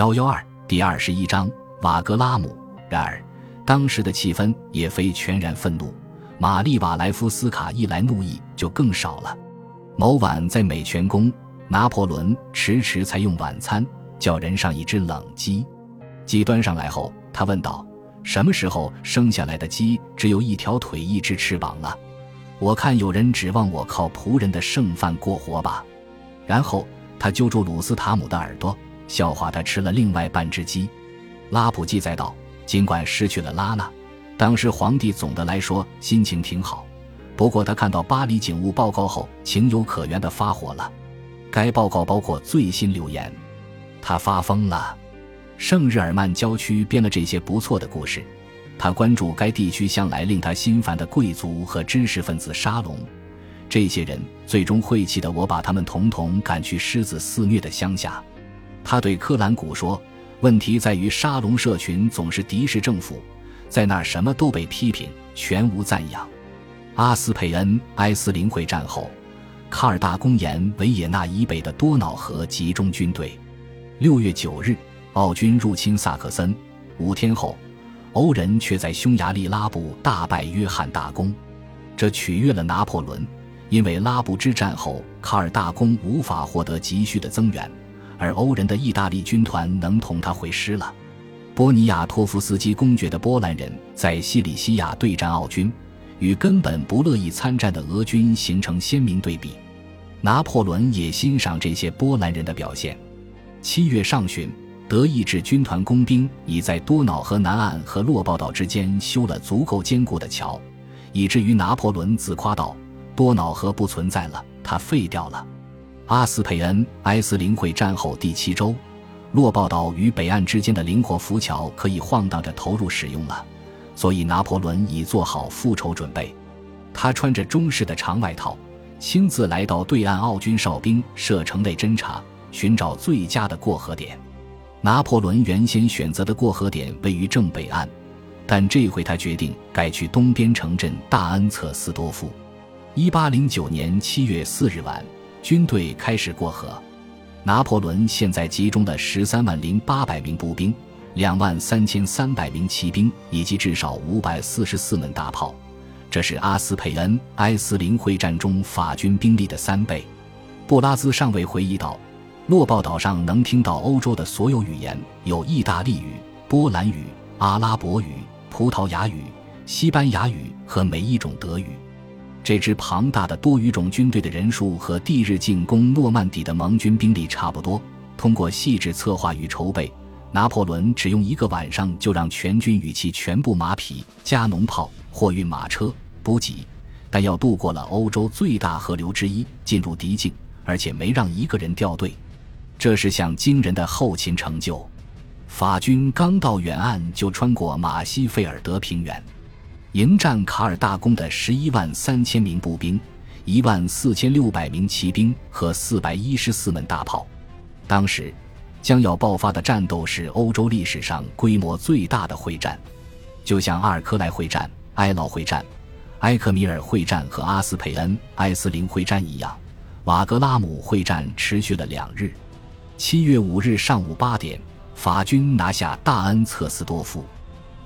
幺幺二第二十一章瓦格拉姆。然而，当时的气氛也非全然愤怒。玛丽瓦莱夫斯卡一来，怒意就更少了。某晚在美泉宫，拿破仑迟迟才用晚餐，叫人上一只冷鸡。鸡端上来后，他问道：“什么时候生下来的鸡只有一条腿、一只翅膀了？我看有人指望我靠仆人的剩饭过活吧。”然后他揪住鲁斯塔姆的耳朵。笑话他吃了另外半只鸡，拉普记载道：尽管失去了拉娜，当时皇帝总的来说心情挺好。不过他看到巴黎警务报告后，情有可原的发火了。该报告包括最新流言，他发疯了。圣日耳曼郊区编了这些不错的故事。他关注该地区向来令他心烦的贵族和知识分子沙龙，这些人最终晦气的我把他们统统赶去狮子肆虐的乡下。他对科兰古说：“问题在于沙龙社群总是敌视政府，在那儿什么都被批评，全无赞扬。”阿斯佩恩埃斯林会战后，卡尔大公沿维也纳以北的多瑙河集中军队。六月九日，奥军入侵萨克森，五天后，欧人却在匈牙利拉布大败约翰大公，这取悦了拿破仑，因为拉布之战后，卡尔大公无法获得急需的增援。而欧人的意大利军团能同他会师了。波尼亚托夫斯基公爵的波兰人在西里西亚对战奥军，与根本不乐意参战的俄军形成鲜明对比。拿破仑也欣赏这些波兰人的表现。七月上旬，德意志军团工兵已在多瑙河南岸和洛鲍岛之间修了足够坚固的桥，以至于拿破仑自夸道：“多瑙河不存在了，它废掉了。”阿斯佩恩埃斯林会战后第七周，洛鲍岛与北岸之间的灵活浮桥可以晃荡着投入使用了，所以拿破仑已做好复仇准备。他穿着中式的长外套，亲自来到对岸奥军哨兵射程内侦察，寻找最佳的过河点。拿破仑原先选择的过河点位于正北岸，但这回他决定改去东边城镇大恩策斯多夫。一八零九年七月四日晚。军队开始过河。拿破仑现在集中了十三万零八百名步兵、两万三千三百名骑兵以及至少五百四十四门大炮，这是阿斯佩恩埃斯林会战中法军兵力的三倍。布拉兹上尉回忆道：“洛报岛上能听到欧洲的所有语言，有意大利语、波兰语、阿拉伯语、葡萄牙语、西班牙语和每一种德语。”这支庞大的多语种军队的人数和地日进攻诺曼底的盟军兵力差不多。通过细致策划与筹备，拿破仑只用一个晚上就让全军与其全部马匹、加农炮、货运马车、补给、但要渡过了欧洲最大河流之一，进入敌境，而且没让一个人掉队。这是项惊人的后勤成就。法军刚到远岸，就穿过马西费尔德平原。迎战卡尔大公的十一万三千名步兵、一万四千六百名骑兵和四百一十四门大炮。当时将要爆发的战斗是欧洲历史上规模最大的会战，就像阿尔科莱会战、埃劳会战、埃克米尔会战和阿斯佩恩埃斯林会战一样。瓦格拉姆会战持续了两日。七月五日上午八点，法军拿下大恩策斯多夫。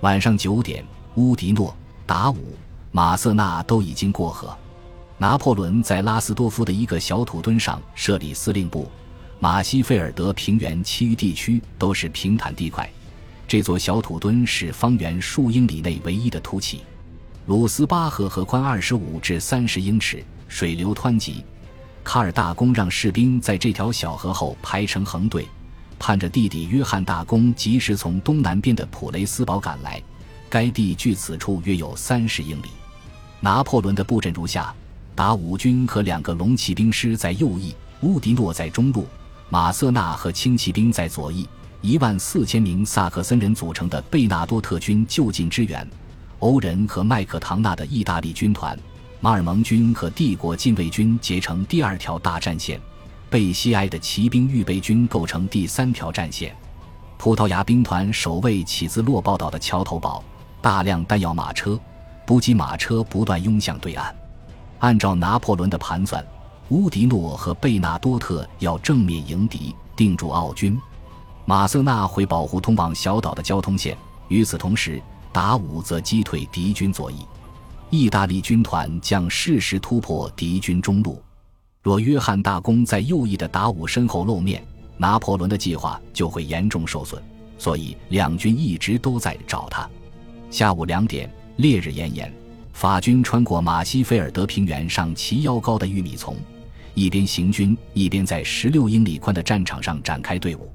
晚上九点，乌迪诺。达武、马瑟纳都已经过河。拿破仑在拉斯多夫的一个小土墩上设立司令部。马西费尔德平原其余地区都是平坦地块，这座小土墩是方圆数英里内唯一的凸起。鲁斯巴河河宽二十五至三十英尺，水流湍急。卡尔大公让士兵在这条小河后排成横队，盼着弟弟约翰大公及时从东南边的普雷斯堡赶来。该地距此处约有三十英里。拿破仑的布阵如下：达武军和两个龙骑兵师在右翼，乌迪诺在中路，马瑟纳和轻骑兵在左翼。一万四千名萨克森人组成的贝纳多特军就近支援。欧人和麦克唐纳的意大利军团，马尔蒙军和帝国禁卫军结成第二条大战线，贝西埃的骑兵预备军构成第三条战线。葡萄牙兵团守卫起自洛报岛的桥头堡。大量弹药马车、补给马车不断涌向对岸。按照拿破仑的盘算，乌迪诺和贝纳多特要正面迎敌，定住奥军。马瑟纳会保护通往小岛的交通线，与此同时，达武则击退敌军左翼。意大利军团将适时突破敌军中路。若约翰大公在右翼的达武身后露面，拿破仑的计划就会严重受损。所以两军一直都在找他。下午两点，烈日炎炎，法军穿过马西菲尔德平原上齐腰高的玉米丛，一边行军一边在十六英里宽的战场上展开队伍。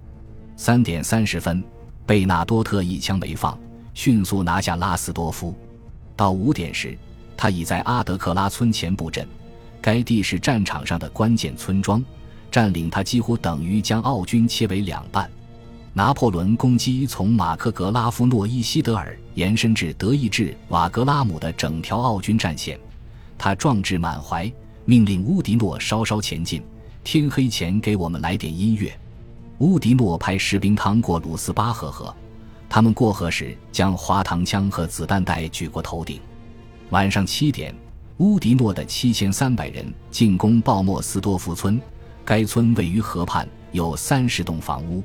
三点三十分，贝纳多特一枪没放，迅速拿下拉斯多夫。到五点时，他已在阿德克拉村前布阵，该地是战场上的关键村庄，占领它几乎等于将奥军切为两半。拿破仑攻击从马克格拉夫诺伊希德尔延伸至德意志瓦格拉姆的整条奥军战线，他壮志满怀，命令乌迪诺稍稍前进，天黑前给我们来点音乐。乌迪诺派士兵趟过鲁斯巴赫河，他们过河时将滑膛枪和子弹袋举过头顶。晚上七点，乌迪诺的七千三百人进攻鲍莫斯多夫村，该村位于河畔，有三十栋房屋。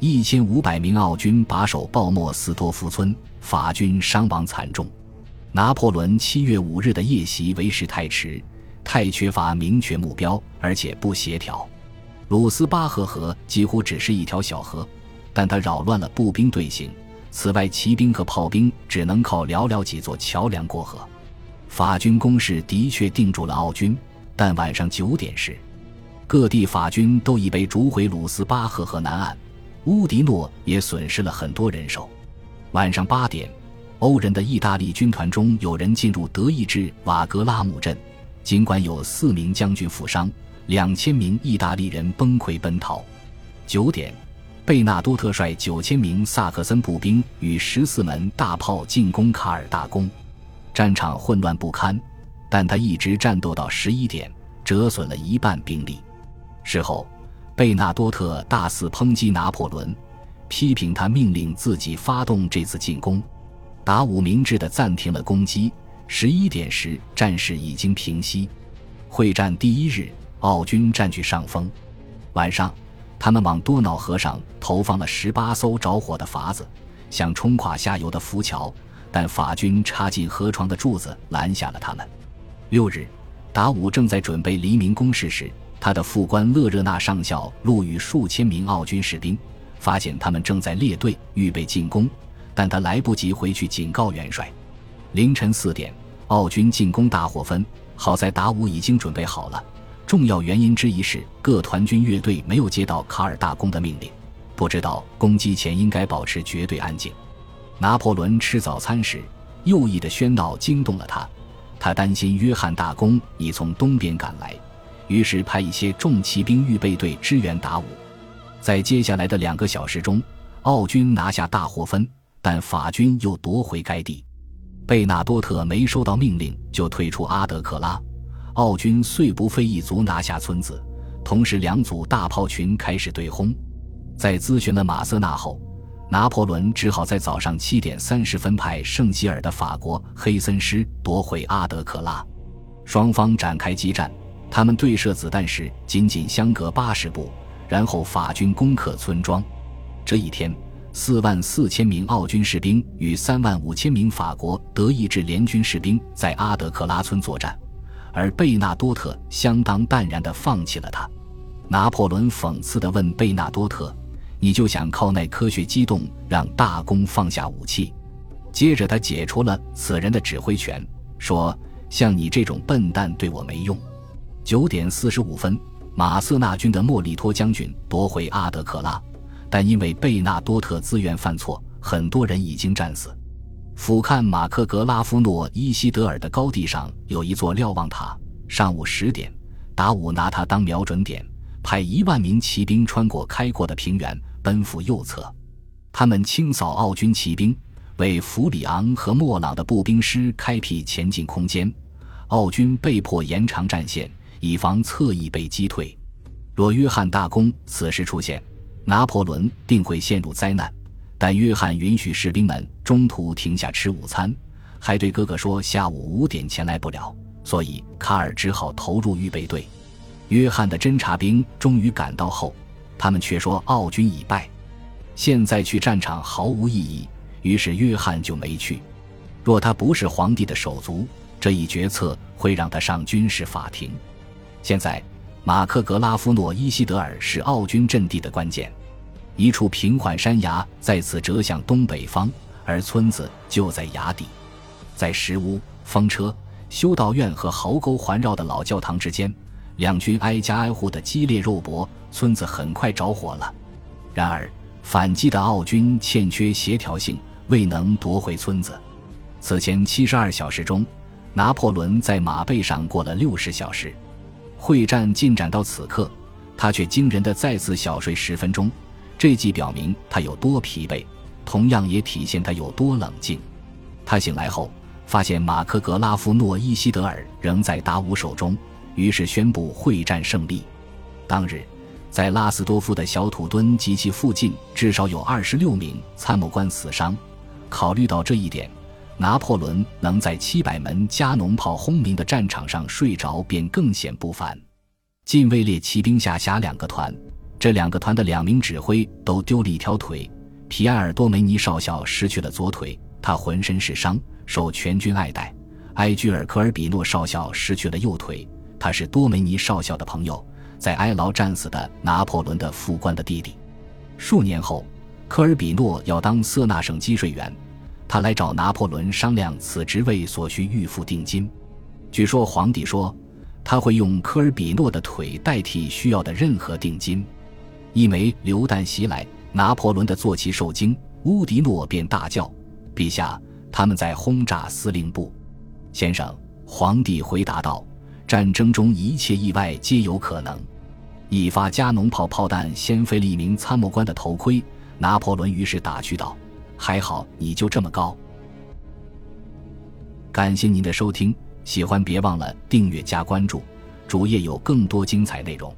一千五百名奥军把守鲍莫斯多夫村，法军伤亡惨重。拿破仑七月五日的夜袭为时太迟，太缺乏明确目标，而且不协调。鲁斯巴赫河几乎只是一条小河，但它扰乱了步兵队形。此外，骑兵和炮兵只能靠寥寥几座桥梁过河。法军攻势的确定住了奥军，但晚上九点时，各地法军都已被逐回鲁斯巴赫河南岸。乌迪诺也损失了很多人手。晚上八点，欧人的意大利军团中有人进入德意志瓦格拉姆镇，尽管有四名将军负伤，两千名意大利人崩溃奔逃。九点，贝纳多特率九千名萨克森步兵与十四门大炮进攻卡尔大宫，战场混乱不堪，但他一直战斗到十一点，折损了一半兵力。事后。贝纳多特大肆抨击拿破仑，批评他命令自己发动这次进攻。达武明智地暂停了攻击。十一点时，战事已经平息。会战第一日，奥军占据上风。晚上，他们往多瑙河上投放了十八艘着火的筏子，想冲垮下游的浮桥，但法军插进河床的柱子拦下了他们。六日，达武正在准备黎明攻势时。他的副官勒热纳上校路遇数千名奥军士兵，发现他们正在列队预备进攻，但他来不及回去警告元帅。凌晨四点，奥军进攻大获分，好在达武已经准备好了。重要原因之一是各团军乐队没有接到卡尔大公的命令，不知道攻击前应该保持绝对安静。拿破仑吃早餐时，右翼的喧闹惊动了他，他担心约翰大公已从东边赶来。于是派一些重骑兵预备队支援达武。在接下来的两个小时中，奥军拿下大获分，但法军又夺回该地。贝纳多特没收到命令就退出阿德克拉，奥军遂不费一卒拿下村子。同时，两组大炮群开始对轰。在咨询了马瑟纳后，拿破仑只好在早上七点三十分派圣吉尔的法国黑森师夺回阿德克拉。双方展开激战。他们对射子弹时仅仅相隔八十步，然后法军攻克村庄。这一天，四万四千名奥军士兵与三万五千名法国德意志联军士兵在阿德克拉村作战，而贝纳多特相当淡然地放弃了他。拿破仑讽刺地问贝纳多特：“你就想靠那科学机动让大公放下武器？”接着，他解除了此人的指挥权，说：“像你这种笨蛋对我没用。”九点四十五分，马瑟纳军的莫里托将军夺回阿德克拉，但因为贝纳多特自愿犯错，很多人已经战死。俯瞰马克格拉夫诺伊西德尔的高地上有一座瞭望塔。上午十点，达武拿它当瞄准点，派一万名骑兵穿过开阔的平原，奔赴右侧。他们清扫奥军骑兵，为弗里昂和莫朗的步兵师开辟前进空间。奥军被迫延长战线。以防侧翼被击退，若约翰大公此时出现，拿破仑定会陷入灾难。但约翰允许士兵们中途停下吃午餐，还对哥哥说下午五点前来不了，所以卡尔只好投入预备队。约翰的侦察兵终于赶到后，他们却说奥军已败。现在去战场毫无意义，于是约翰就没去。若他不是皇帝的手足，这一决策会让他上军事法庭。现在，马克格拉夫诺伊西德尔是奥军阵地的关键，一处平缓山崖在此折向东北方，而村子就在崖底，在石屋、风车、修道院和壕沟环绕的老教堂之间，两军挨家挨户的激烈肉搏，村子很快着火了。然而，反击的奥军欠缺协调性，未能夺回村子。此前七十二小时中，拿破仑在马背上过了六十小时。会战进展到此刻，他却惊人的再次小睡十分钟。这既表明他有多疲惫，同样也体现他有多冷静。他醒来后，发现马克格拉夫诺伊西德尔仍在达武手中，于是宣布会战胜利。当日，在拉斯多夫的小土墩及其附近，至少有二十六名参谋官死伤。考虑到这一点。拿破仑能在七百门加农炮轰鸣的战场上睡着，便更显不凡。近卫列骑兵下辖两个团，这两个团的两名指挥都丢了一条腿。皮埃尔多梅尼少校失去了左腿，他浑身是伤，受全军爱戴。埃居尔科尔比诺少校失去了右腿，他是多梅尼少校的朋友，在埃劳战死的拿破仑的副官的弟弟。数年后，科尔比诺要当色纳省积税员。他来找拿破仑商量此职位所需预付定金。据说皇帝说他会用科尔比诺的腿代替需要的任何定金。一枚榴弹袭来，拿破仑的坐骑受惊，乌迪诺便大叫：“陛下，他们在轰炸司令部！”先生，皇帝回答道：“战争中一切意外皆有可能。”一发加农炮炮弹掀飞了一名参谋官的头盔，拿破仑于是打趣道。还好，你就这么高。感谢您的收听，喜欢别忘了订阅加关注，主页有更多精彩内容。